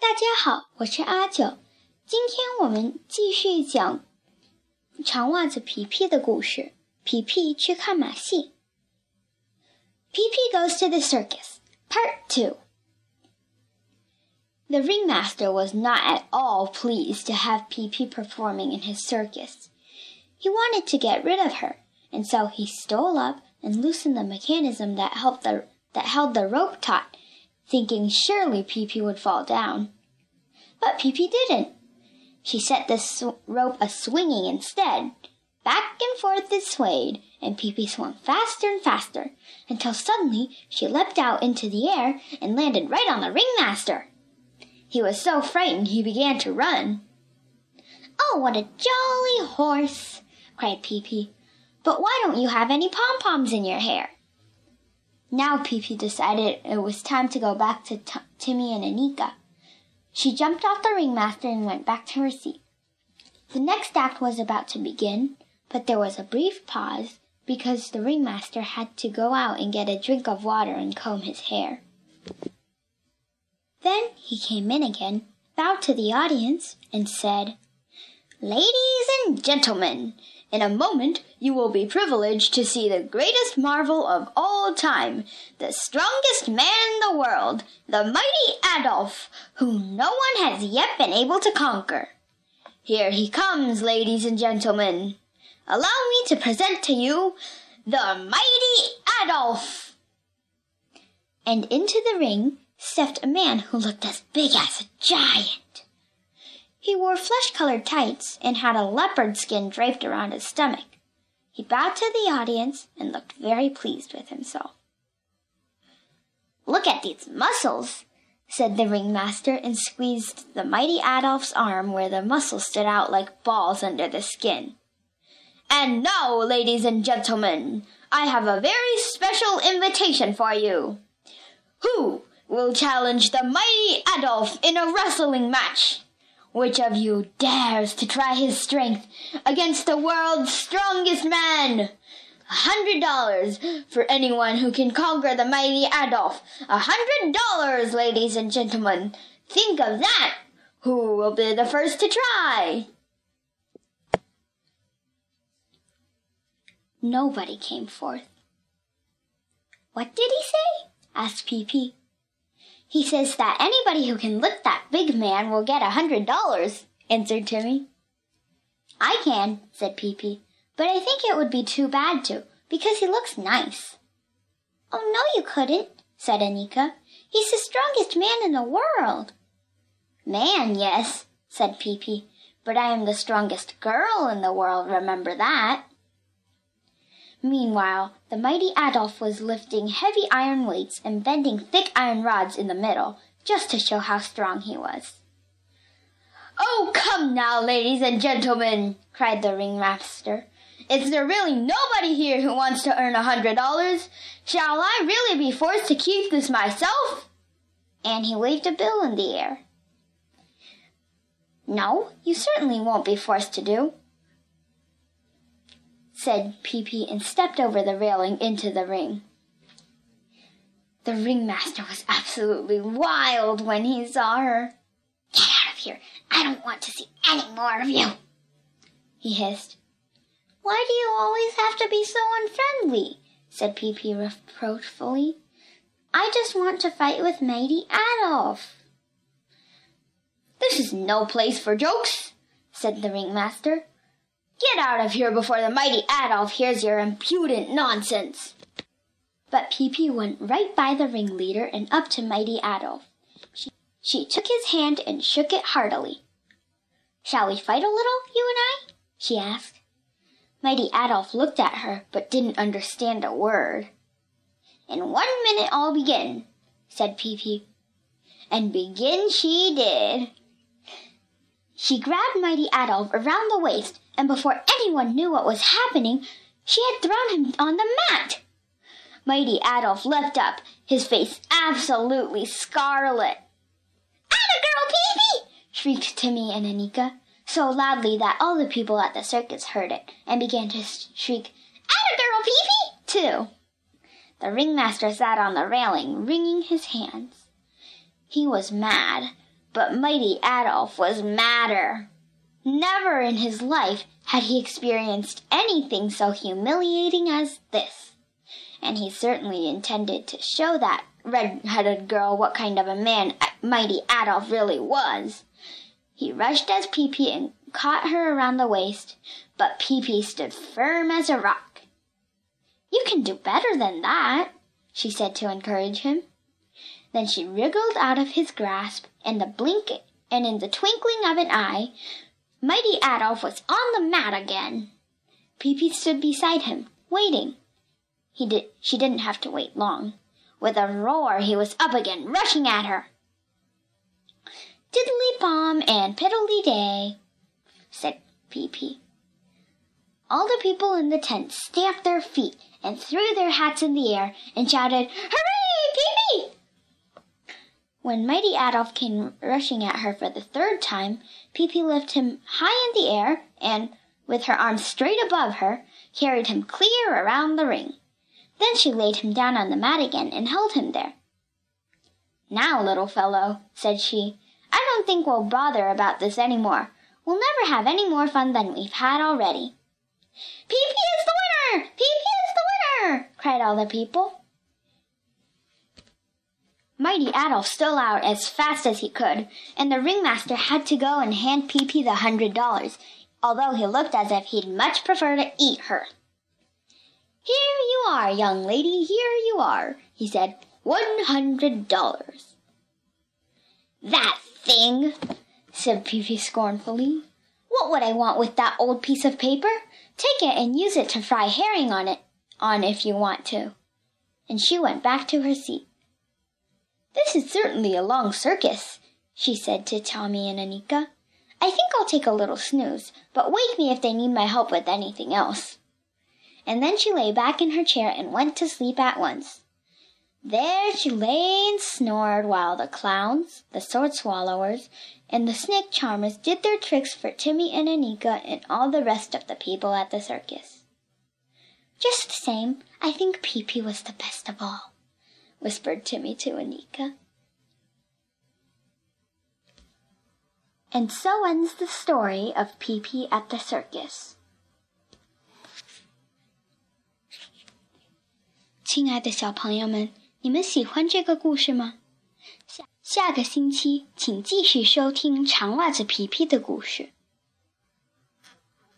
大家好，我是阿九。今天我们继续讲长袜子皮皮的故事。皮皮去看马戏。皮皮 goes to the circus. Part two. The ringmaster was not at all pleased to have Pippi performing in his circus. He wanted to get rid of her, and so he stole up and loosened the mechanism that helped the, that held the rope taut thinking surely Pippi would fall down. But Pippi didn't. She set the sw- rope a swinging instead. Back and forth it swayed, and Pippi swung faster and faster, until suddenly she leapt out into the air and landed right on the ringmaster. He was so frightened he began to run. Oh, what a jolly horse! cried Pippi. But why don't you have any pom poms in your hair? Now Pippi decided it was time to go back to T- Timmy and Annika. She jumped off the ringmaster and went back to her seat. The next act was about to begin, but there was a brief pause because the ringmaster had to go out and get a drink of water and comb his hair. Then he came in again, bowed to the audience, and said, Ladies and gentlemen, in a moment you will be privileged to see the greatest marvel of all time, the strongest man in the world, the mighty Adolf, whom no one has yet been able to conquer. Here he comes, ladies and gentlemen. Allow me to present to you the mighty Adolf. And into the ring stepped a man who looked as big as a giant. He wore flesh colored tights and had a leopard skin draped around his stomach. He bowed to the audience and looked very pleased with himself. Look at these muscles, said the ringmaster and squeezed the mighty Adolf's arm where the muscles stood out like balls under the skin. And now, ladies and gentlemen, I have a very special invitation for you. Who will challenge the mighty Adolf in a wrestling match? Which of you dares to try his strength against the world's strongest man? A hundred dollars for anyone who can conquer the mighty Adolf. A hundred dollars, ladies and gentlemen. Think of that. Who will be the first to try? Nobody came forth. What did he say? asked Pippi. He says that anybody who can lift that big man will get a hundred dollars, answered Timmy. I can, said Pippi, but I think it would be too bad to, because he looks nice. Oh, no, you couldn't, said Annika. He's the strongest man in the world. Man, yes, said Pippi, but I am the strongest girl in the world, remember that. Meanwhile, the mighty Adolf was lifting heavy iron weights and bending thick iron rods in the middle, just to show how strong he was. Oh, come now, ladies and gentlemen, cried the ringmaster. Is there really nobody here who wants to earn a hundred dollars? Shall I really be forced to keep this myself? And he waved a bill in the air. No, you certainly won't be forced to do, said Pippi and stepped over the railing into the ring. The ringmaster was absolutely wild when he saw her. Get out of here! I don't want to see any more of you! He hissed. Why do you always have to be so unfriendly? said Pippi reproachfully. I just want to fight with Mighty Adolf. This is no place for jokes, said the ringmaster. Get out of here before the mighty Adolf hears your impudent nonsense. But Pippi went right by the ringleader and up to mighty Adolf. She, she took his hand and shook it heartily. Shall we fight a little, you and I? she asked. Mighty Adolf looked at her, but didn't understand a word. In one minute I'll begin, said Pippi. And begin she did. She grabbed Mighty Adolf around the waist, and before anyone knew what was happening, she had thrown him on the mat. Mighty Adolf leapt up, his face absolutely scarlet. Atta girl, Pippi! shrieked Timmy and Annika, so loudly that all the people at the circus heard it and began to shriek, Atta girl, Pee Pee! too. The ringmaster sat on the railing, wringing his hands. He was mad, But mighty Adolf was madder. Never in his life had he experienced anything so humiliating as this, and he certainly intended to show that red-headed girl what kind of a man mighty Adolf really was. He rushed at Pippi and caught her around the waist, but Pippi stood firm as a rock. You can do better than that, she said to encourage him. Then she wriggled out of his grasp, and the blink and in the twinkling of an eye, mighty Adolf was on the mat again. Pippi stood beside him, waiting. He did she didn't have to wait long. With a roar he was up again, rushing at her. Diddly bomb and piddly day, said Pippi. All the people in the tent stamped their feet and threw their hats in the air and shouted, Hooray, Pippi! When mighty Adolf came rushing at her for the third time, Pippi lifted him high in the air and, with her arms straight above her, carried him clear around the ring. Then she laid him down on the mat again and held him there. Now, little fellow, said she, I don't think we'll bother about this any more. We'll never have any more fun than we've had already. Pippi is the winner! Pippi is the winner! cried all the people. Mighty Adolf stole out as fast as he could, and the ringmaster had to go and hand Pippi the hundred dollars, although he looked as if he'd much prefer to eat her. Here you are, young lady, here you are, he said. One hundred dollars. That thing, said Pippi scornfully. What would I want with that old piece of paper? Take it and use it to fry herring on it on if you want to. And she went back to her seat. This is certainly a long circus, she said to Tommy and Annika. I think I'll take a little snooze, but wake me if they need my help with anything else and then she lay back in her chair and went to sleep at once. There she lay and snored while the clowns, the sword swallowers, and the snake charmers did their tricks for Timmy and Annika and all the rest of the people at the circus. Just the same, I think Pippi was the best of all, whispered Timmy to Annika. And so ends the story of Pippi at the circus. 亲爱的小朋友们，你们喜欢这个故事吗？下下个星期请继续收听长袜子皮皮的故事。